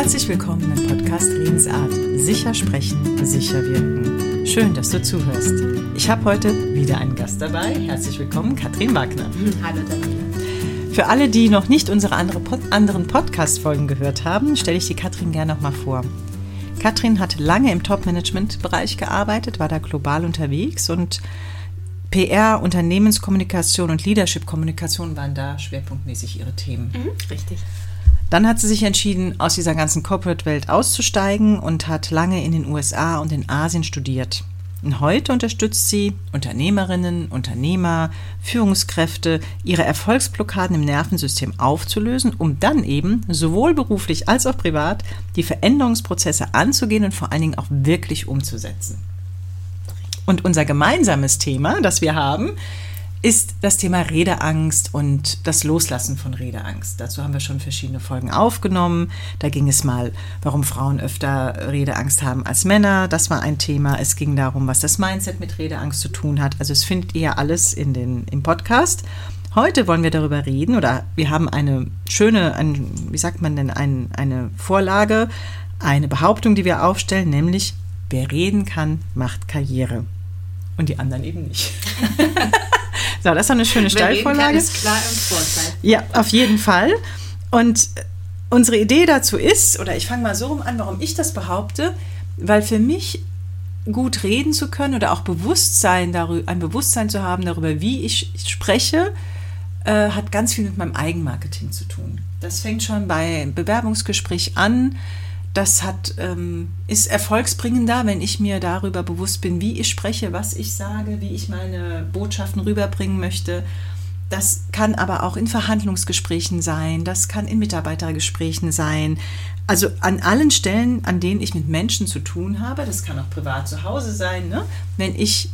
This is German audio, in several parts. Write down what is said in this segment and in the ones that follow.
Herzlich willkommen im Podcast Redensart. Sicher sprechen, sicher wirken. Schön, dass du zuhörst. Ich habe heute wieder einen Gast dabei. Herzlich willkommen, Katrin Wagner. Hallo Daniela. Für alle, die noch nicht unsere andere Pod anderen Podcast-Folgen gehört haben, stelle ich die Katrin gerne nochmal vor. Katrin hat lange im Top-Management-Bereich gearbeitet, war da global unterwegs und PR, Unternehmenskommunikation und Leadership-Kommunikation waren da schwerpunktmäßig ihre Themen. Mhm, richtig. Dann hat sie sich entschieden, aus dieser ganzen Corporate-Welt auszusteigen und hat lange in den USA und in Asien studiert. Und heute unterstützt sie Unternehmerinnen, Unternehmer, Führungskräfte, ihre Erfolgsblockaden im Nervensystem aufzulösen, um dann eben sowohl beruflich als auch privat die Veränderungsprozesse anzugehen und vor allen Dingen auch wirklich umzusetzen. Und unser gemeinsames Thema, das wir haben, ist das Thema Redeangst und das Loslassen von Redeangst. Dazu haben wir schon verschiedene Folgen aufgenommen. Da ging es mal, warum Frauen öfter Redeangst haben als Männer. Das war ein Thema. Es ging darum, was das Mindset mit Redeangst zu tun hat. Also es findet ihr alles in den, im Podcast. Heute wollen wir darüber reden oder wir haben eine schöne, ein, wie sagt man denn, ein, eine Vorlage, eine Behauptung, die wir aufstellen, nämlich wer reden kann, macht Karriere. Und die anderen eben nicht. So, das ist eine schöne Steilvorlage. ist klar im Vorteil. Ja, auf jeden Fall. Und unsere Idee dazu ist, oder ich fange mal so rum an, warum ich das behaupte, weil für mich gut reden zu können oder auch Bewusstsein darüber, ein Bewusstsein zu haben darüber, wie ich spreche, äh, hat ganz viel mit meinem Eigenmarketing zu tun. Das fängt schon bei Bewerbungsgespräch an das hat, ähm, ist erfolgsbringender, wenn ich mir darüber bewusst bin, wie ich spreche, was ich sage, wie ich meine Botschaften rüberbringen möchte. Das kann aber auch in Verhandlungsgesprächen sein, das kann in Mitarbeitergesprächen sein. Also an allen Stellen, an denen ich mit Menschen zu tun habe, das kann auch privat zu Hause sein, ne? wenn ich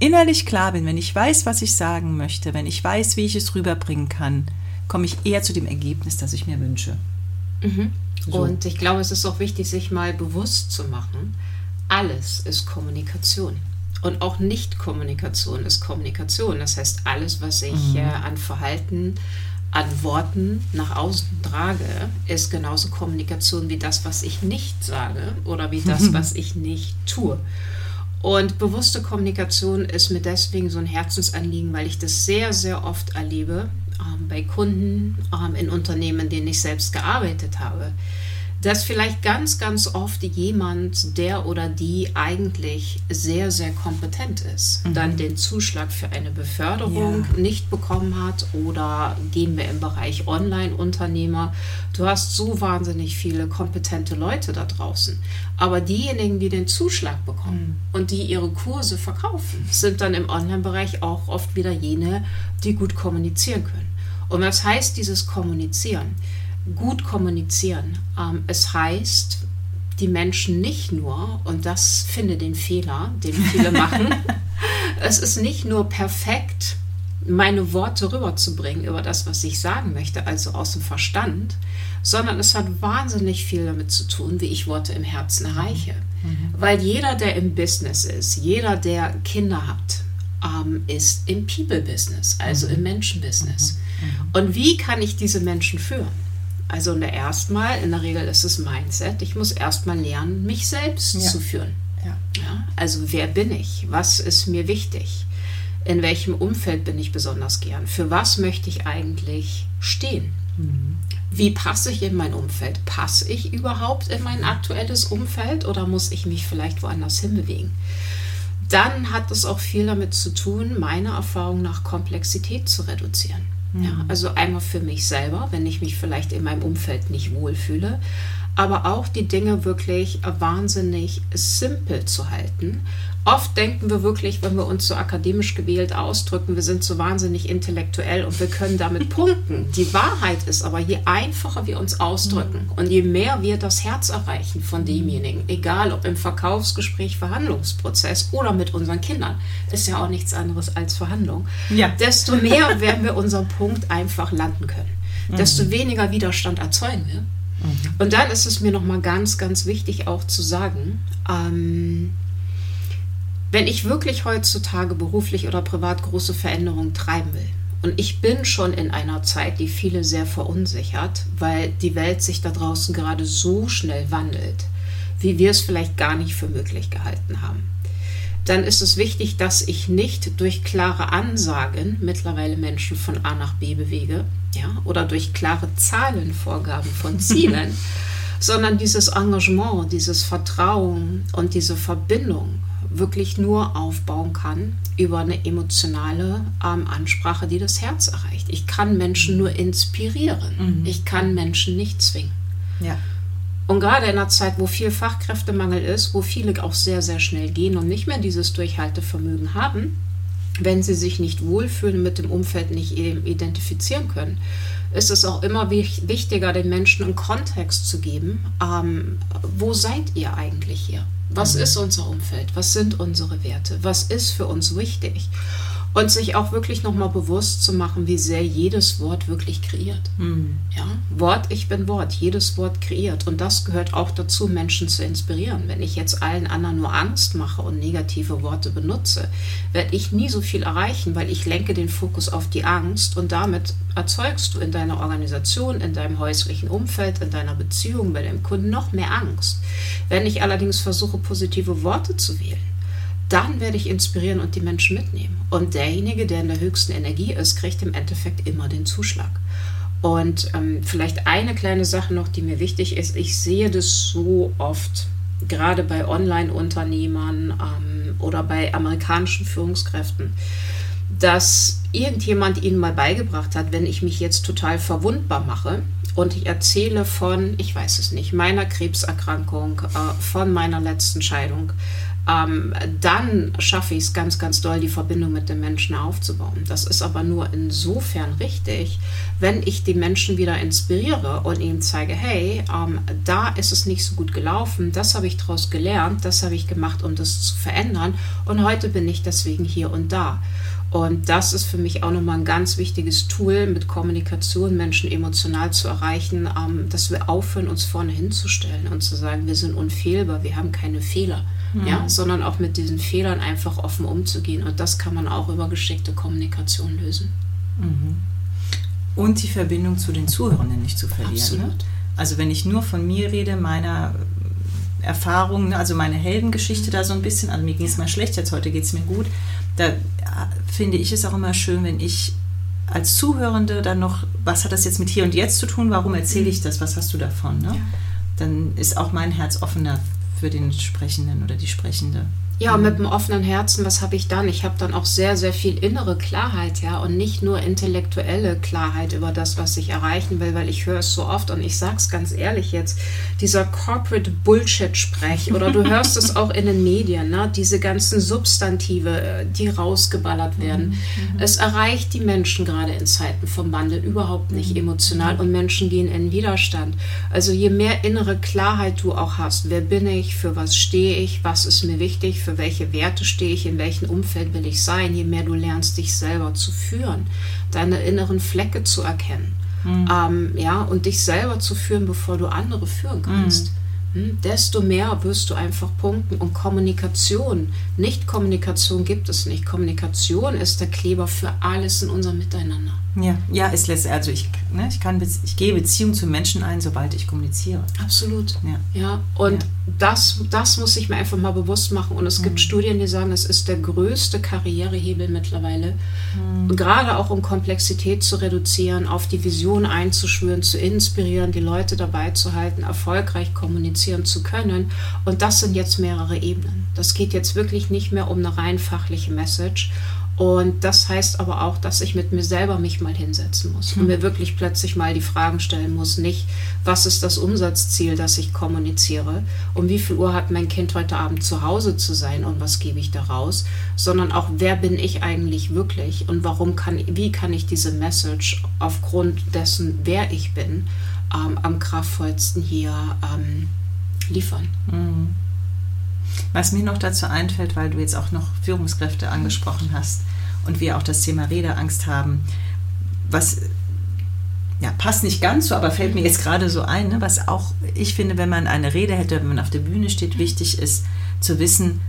innerlich klar bin, wenn ich weiß, was ich sagen möchte, wenn ich weiß, wie ich es rüberbringen kann, komme ich eher zu dem Ergebnis, das ich mir wünsche. Mhm. So. Und ich glaube, es ist auch wichtig, sich mal bewusst zu machen, alles ist Kommunikation. Und auch Nicht-Kommunikation ist Kommunikation. Das heißt, alles, was ich mhm. äh, an Verhalten, an Worten nach außen trage, ist genauso Kommunikation wie das, was ich nicht sage oder wie das, was ich nicht tue. Und bewusste Kommunikation ist mir deswegen so ein Herzensanliegen, weil ich das sehr, sehr oft erlebe, bei Kunden, ähm, in Unternehmen, in denen ich selbst gearbeitet habe, dass vielleicht ganz, ganz oft jemand, der oder die eigentlich sehr, sehr kompetent ist, mhm. dann den Zuschlag für eine Beförderung ja. nicht bekommen hat oder gehen wir im Bereich Online-Unternehmer. Du hast so wahnsinnig viele kompetente Leute da draußen. Aber diejenigen, die den Zuschlag bekommen mhm. und die ihre Kurse verkaufen, sind dann im Online-Bereich auch oft wieder jene, die gut kommunizieren können. Und was heißt dieses Kommunizieren? Gut kommunizieren. Ähm, es heißt, die Menschen nicht nur, und das finde den Fehler, den viele machen, es ist nicht nur perfekt, meine Worte rüberzubringen über das, was ich sagen möchte, also aus dem Verstand, sondern es hat wahnsinnig viel damit zu tun, wie ich Worte im Herzen erreiche. Mhm. Weil jeder, der im Business ist, jeder, der Kinder hat, ähm, ist im People-Business, also mhm. im Menschen-Business. Mhm. mhm. Und wie kann ich diese Menschen führen? Also in der erstmal, in der Regel ist es Mindset. Ich muss erstmal lernen, mich selbst ja. zu führen. Ja. ja. Also wer bin ich? Was ist mir wichtig? In welchem Umfeld bin ich besonders gern? Für was möchte ich eigentlich stehen? Mhm. Wie passe ich in mein Umfeld? Passe ich überhaupt in mein aktuelles Umfeld oder muss ich mich vielleicht woanders hinbewegen? Dann hat es auch viel damit zu tun, meiner Erfahrung nach Komplexität zu reduzieren. Ja, mhm. also einmal für mich selber, wenn ich mich vielleicht in meinem Umfeld nicht wohlfühle, aber auch die Dinge wirklich wahnsinnig simpel zu halten Oft denken wir wirklich, wenn wir uns so akademisch gewählt ausdrücken, wir sind so wahnsinnig intellektuell und wir können damit punkten. Die Wahrheit ist aber, je einfacher wir uns ausdrücken und je mehr wir das Herz erreichen von demjenigen, egal ob im Verkaufsgespräch, Verhandlungsprozess oder mit unseren Kindern, ist ja auch nichts anderes als Verhandlung, ja. desto mehr werden wir unseren Punkt einfach landen können. Desto mhm. weniger Widerstand erzeugen wir. Mhm. Und dann ist es mir nochmal ganz, ganz wichtig auch zu sagen, ähm, wenn ich wirklich heutzutage beruflich oder privat große Veränderungen treiben will Und ich bin schon in einer Zeit, die viele sehr verunsichert, weil die Welt sich da draußen gerade so schnell wandelt, wie wir es vielleicht gar nicht für möglich gehalten haben. Dann ist es wichtig, dass ich nicht durch klare Ansagen mittlerweile Menschen von A nach B bewege, ja, oder durch klare Zahlenvorgaben von Zielen, sondern dieses Engagement, dieses Vertrauen und diese Verbindung wirklich nur aufbauen kann über eine emotionale ähm, Ansprache, die das Herz erreicht. Ich kann Menschen nur inspirieren. Mhm. Ich kann Menschen nicht zwingen. Ja. Und gerade in einer Zeit, wo viel Fachkräftemangel ist, wo viele auch sehr, sehr schnell gehen und nicht mehr dieses Durchhaltevermögen haben, wenn sie sich nicht wohlfühlen, mit dem Umfeld nicht identifizieren können, ist es auch immer wichtiger, den Menschen einen Kontext zu geben. Ähm, wo seid ihr eigentlich hier? Was mhm. ist unser Umfeld? Was sind unsere Werte? Was ist für uns wichtig? Und sich auch wirklich nochmal bewusst zu machen, wie sehr jedes Wort wirklich kreiert. Mhm. Ja, Wort, ich bin Wort, jedes Wort kreiert. Und das gehört auch dazu, Menschen zu inspirieren. Wenn ich jetzt allen anderen nur Angst mache und negative Worte benutze, werde ich nie so viel erreichen, weil ich lenke den Fokus auf die Angst und damit erzeugst du in deiner Organisation, in deinem häuslichen Umfeld, in deiner Beziehung, bei deinem Kunden noch mehr Angst. Wenn ich allerdings versuche, positive Worte zu wählen, dann werde ich inspirieren und die Menschen mitnehmen. Und derjenige, der in der höchsten Energie ist, kriegt im Endeffekt immer den Zuschlag. Und ähm, vielleicht eine kleine Sache noch, die mir wichtig ist. Ich sehe das so oft, gerade bei Online-Unternehmern ähm, oder bei amerikanischen Führungskräften, dass irgendjemand ihnen mal beigebracht hat, wenn ich mich jetzt total verwundbar mache und ich erzähle von, ich weiß es nicht, meiner Krebserkrankung, äh, von meiner letzten Scheidung, ähm, dann schaffe ich es ganz, ganz doll, die Verbindung mit den Menschen aufzubauen. Das ist aber nur insofern richtig, wenn ich die Menschen wieder inspiriere und ihnen zeige, hey, ähm, da ist es nicht so gut gelaufen, das habe ich daraus gelernt, das habe ich gemacht, um das zu verändern und heute bin ich deswegen hier und da. Und das ist für mich auch nochmal ein ganz wichtiges Tool, mit Kommunikation Menschen emotional zu erreichen, ähm, dass wir aufhören, uns vorne hinzustellen und zu sagen, wir sind unfehlbar, wir haben keine Fehler mhm. ja, sondern auch mit diesen Fehlern einfach offen umzugehen. Und das kann man auch über geschickte Kommunikation lösen. Mhm. Und die Verbindung zu den Zuhörenden nicht zu verlieren. Ne? Also wenn ich nur von mir rede, meiner Erfahrungen, ne, also meine Heldengeschichte da so ein bisschen, also mir ging es mal schlecht, jetzt heute geht es mir gut, da finde ich es auch immer schön, wenn ich als Zuhörende dann noch, was hat das jetzt mit hier und jetzt zu tun, warum erzähle ich das, was hast du davon? Ne? Ja. Dann ist auch mein Herz offener für den Sprechenden oder die Sprechende. Ja, mit einem offenen Herzen, was habe ich dann? Ich habe dann auch sehr, sehr viel innere Klarheit, ja, und nicht nur intellektuelle Klarheit über das, was ich erreichen will, weil ich höre es so oft und ich sage es ganz ehrlich jetzt, dieser Corporate Bullshit-Sprech oder du hörst es auch in den Medien, ne, diese ganzen Substantive, äh, die rausgeballert werden. Mhm. Es erreicht die Menschen gerade in Zeiten vom Wandel überhaupt nicht mhm. emotional und Menschen gehen in Widerstand. Also je mehr innere Klarheit du auch hast, wer bin ich, für was stehe ich, was ist mir wichtig, für welche Werte stehe ich, in welchem Umfeld will ich sein, je mehr du lernst, dich selber zu führen, deine inneren Flecke zu erkennen. Mhm. Ähm, ja, und dich selber zu führen, bevor du andere führen kannst. Mhm. Hm, desto mehr wirst du einfach punkten. Und Kommunikation, nicht Kommunikation gibt es nicht. Kommunikation ist der Kleber für alles in unserem Miteinander. Ja, ja, ist letztlich, also ich, ne, ich kann, ich gehe Beziehung zu Menschen ein, sobald ich kommuniziere. Absolut. Ja, ja und ja. Das, das muss ich mir einfach mal bewusst machen. Und es mhm. gibt Studien, die sagen, es ist der größte Karrierehebel mittlerweile, mhm. gerade auch um Komplexität zu reduzieren, auf die Vision einzuschwören, zu inspirieren, die Leute dabei zu halten, erfolgreich kommunizieren zu können. Und das sind jetzt mehrere Ebenen. Das geht jetzt wirklich nicht mehr um eine rein fachliche Message und das heißt aber auch, dass ich mit mir selber mich mal hinsetzen muss und mir wirklich plötzlich mal die Fragen stellen muss, nicht, was ist das Umsatzziel, das ich kommuniziere, um wie viel Uhr hat mein Kind heute Abend zu Hause zu sein und was gebe ich daraus, sondern auch, wer bin ich eigentlich wirklich und warum kann, wie kann ich diese Message aufgrund dessen, wer ich bin, ähm, am kraftvollsten hier ähm, liefern. Mhm. Was mir noch dazu einfällt, weil du jetzt auch noch Führungskräfte angesprochen hast und wir auch das Thema Redeangst haben, was ja, passt nicht ganz so, aber fällt mir jetzt gerade so ein, ne, was auch ich finde, wenn man eine Rede hätte, wenn man auf der Bühne steht, wichtig ist zu wissen,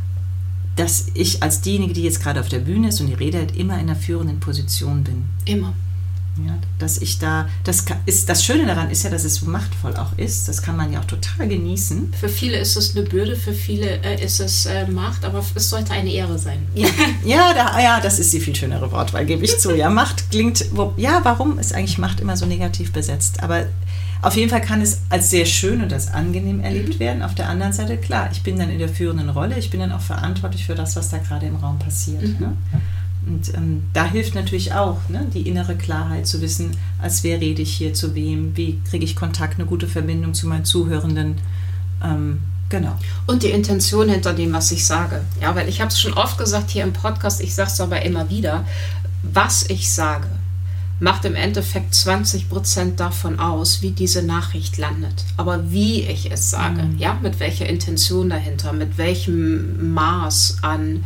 dass ich als diejenige, die jetzt gerade auf der Bühne ist und die Rede hält, immer in einer führenden Position bin. Immer. Ja, dass ich da, das ist das Schöne daran ist ja, dass es so machtvoll auch ist. Das kann man ja auch total genießen. Für viele ist es eine Bürde, für viele äh, ist es äh, Macht, aber es sollte eine Ehre sein. Ja, ja, da, ja, das ist die viel schönere Wortwahl, gebe ich zu. Ja, Macht klingt, wo, ja, warum ist eigentlich Macht immer so negativ besetzt? Aber auf jeden Fall kann es als sehr schön und als angenehm erlebt mhm. werden. Auf der anderen Seite, klar, ich bin dann in der führenden Rolle, ich bin dann auch verantwortlich für das, was da gerade im Raum passiert. Mhm. Ne? Und ähm, da hilft natürlich auch ne, die innere Klarheit zu wissen, als wer rede ich hier zu wem, wie kriege ich Kontakt, eine gute Verbindung zu meinen Zuhörenden. Ähm, genau. Und die Intention hinter dem, was ich sage. Ja, weil ich habe es schon oft gesagt hier im Podcast, ich sage es aber immer wieder, was ich sage, macht im Endeffekt 20 Prozent davon aus, wie diese Nachricht landet. Aber wie ich es sage, mhm. ja, mit welcher Intention dahinter, mit welchem Maß an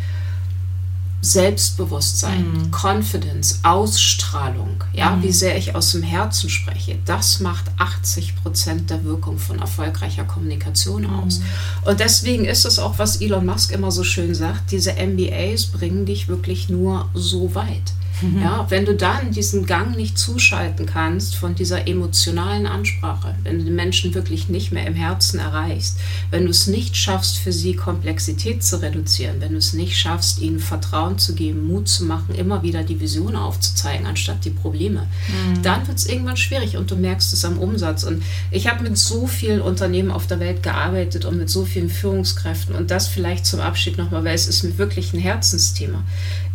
Selbstbewusstsein, mhm. Confidence, Ausstrahlung, ja, mhm. wie sehr ich aus dem Herzen spreche, das macht 80 Prozent der Wirkung von erfolgreicher Kommunikation mhm. aus. Und deswegen ist es auch, was Elon Musk immer so schön sagt, diese MBAs bringen dich wirklich nur so weit. Mhm. Ja, wenn du dann diesen Gang nicht zuschalten kannst von dieser emotionalen Ansprache, wenn du den Menschen wirklich nicht mehr im Herzen erreichst, wenn du es nicht schaffst, für sie Komplexität zu reduzieren, wenn du es nicht schaffst, ihnen Vertrauen zu geben, Mut zu machen, immer wieder die Vision aufzuzeigen, anstatt die Probleme, mhm. dann wird es irgendwann schwierig und du merkst es am Umsatz. Und ich habe mit so vielen Unternehmen auf der Welt gearbeitet und mit so vielen Führungskräften und das vielleicht zum Abschied nochmal, weil es ist mir wirklich ein Herzensthema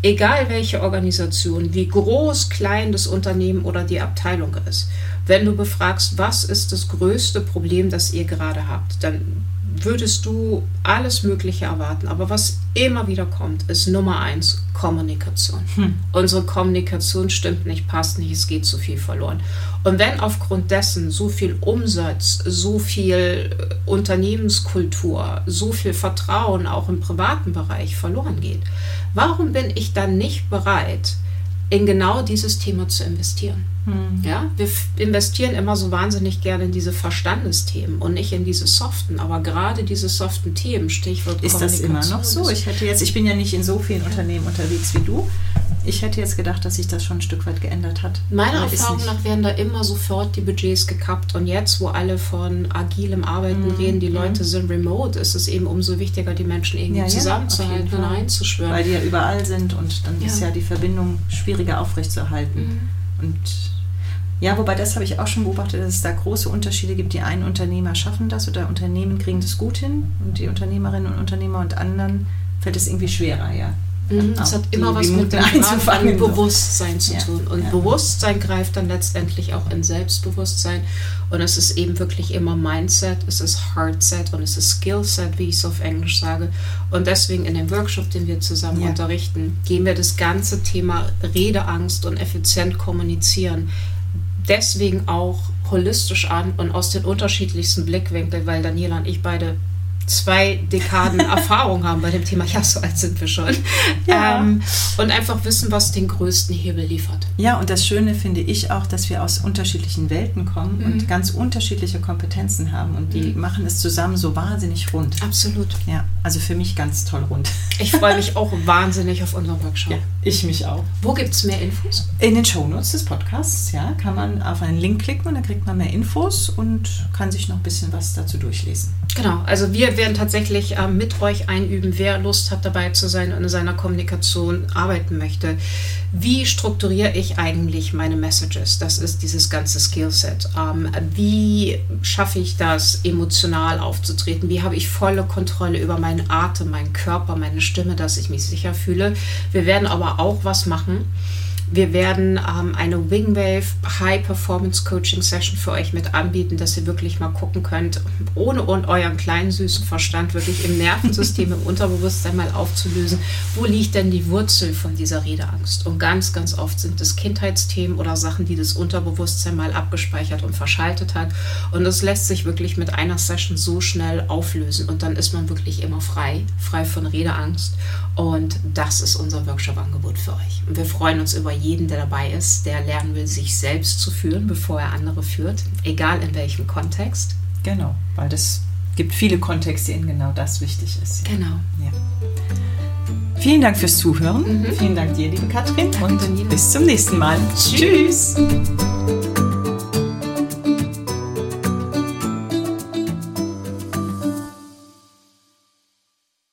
egal welche Organisation, wie groß, klein das Unternehmen oder die Abteilung ist, wenn du befragst, was ist das größte Problem, das ihr gerade habt, dann würdest du alles Mögliche erwarten. Aber was immer wieder kommt, ist Nummer eins Kommunikation. Hm. Unsere Kommunikation stimmt nicht, passt nicht, es geht zu viel verloren. Und wenn aufgrund dessen so viel Umsatz, so viel äh, Unternehmenskultur, so viel Vertrauen auch im privaten Bereich verloren geht, warum bin ich dann nicht bereit, in genau dieses Thema zu investieren? Hm. Ja, wir investieren immer so wahnsinnig gerne in diese Verstandesthemen und nicht in diese soften. Aber gerade diese soften Themen, Stichwort Ist das immer noch so? Ich hätte jetzt, ich bin ja nicht in so vielen Unternehmen unterwegs wie du. Ich hätte jetzt gedacht, dass sich das schon ein Stück weit geändert hat. Meiner Erfahrung nach werden da immer sofort die Budgets gekappt. Und jetzt, wo alle von agilem Arbeiten mhm. reden, die Leute mhm. sind remote, ist es eben umso wichtiger, die Menschen irgendwie ja, zusammenzuhalten ja, und einzuschwören. Weil die ja überall sind und dann ja. ist ja die Verbindung schwieriger aufrechtzuerhalten. Mhm. Und ja, wobei das habe ich auch schon beobachtet, dass es da große Unterschiede gibt. Die einen Unternehmer schaffen das oder Unternehmen kriegen das gut hin und die Unternehmerinnen und Unternehmer und anderen fällt es irgendwie schwerer, ja. Mhm, das hat immer was mit dem Bewusstsein zu tun. Und ja. Bewusstsein greift dann letztendlich auch in Selbstbewusstsein. Und es ist eben wirklich immer Mindset, es ist Heartset und es ist Skillset, wie ich es auf Englisch sage. Und deswegen in dem Workshop, den wir zusammen ja. unterrichten, gehen wir das ganze Thema Redeangst und effizient kommunizieren deswegen auch holistisch an und aus den unterschiedlichsten Blickwinkeln, weil Daniela und ich beide zwei Dekaden Erfahrung haben bei dem Thema. Ja, so alt sind wir schon. Ja. Ähm, und einfach wissen, was den größten Hebel liefert. Ja, und das Schöne finde ich auch, dass wir aus unterschiedlichen Welten kommen mhm. und ganz unterschiedliche Kompetenzen haben. Und die mhm. machen es zusammen so wahnsinnig rund. Absolut. Ja, also für mich ganz toll rund. Ich freue mich auch wahnsinnig auf unseren Workshop. Ja, ich mich auch. Wo gibt es mehr Infos? In den Shownotes des Podcasts, ja, kann man auf einen Link klicken und dann kriegt man mehr Infos und kann sich noch ein bisschen was dazu durchlesen. Genau, also wir werden tatsächlich äh, mit euch einüben, wer Lust hat dabei zu sein und in seiner Kommunikation arbeiten möchte. Wie strukturiere ich eigentlich meine Messages? Das ist dieses ganze Skillset. Ähm, wie schaffe ich das, emotional aufzutreten? Wie habe ich volle Kontrolle über meinen Atem, meinen Körper, meine Stimme, dass ich mich sicher fühle? Wir werden aber auch was machen wir werden ähm, eine Wingwave High Performance Coaching Session für euch mit anbieten, dass ihr wirklich mal gucken könnt, ohne und euren kleinen süßen Verstand wirklich im Nervensystem, im Unterbewusstsein mal aufzulösen, wo liegt denn die Wurzel von dieser Redeangst? Und ganz, ganz oft sind es Kindheitsthemen oder Sachen, die das Unterbewusstsein mal abgespeichert und verschaltet hat. Und das lässt sich wirklich mit einer Session so schnell auflösen und dann ist man wirklich immer frei, frei von Redeangst. Und das ist unser Workshop-Angebot für euch. Und wir freuen uns über jeden, der dabei ist, der lernen will, sich selbst zu führen, bevor er andere führt, egal in welchem Kontext. Genau, weil es gibt viele Kontexte, in genau das wichtig ist. Genau. Ja. Vielen Dank fürs Zuhören. Mhm. Vielen Dank dir, liebe Katrin. Und bis zum nächsten Mal. Tschüss. Tschüss.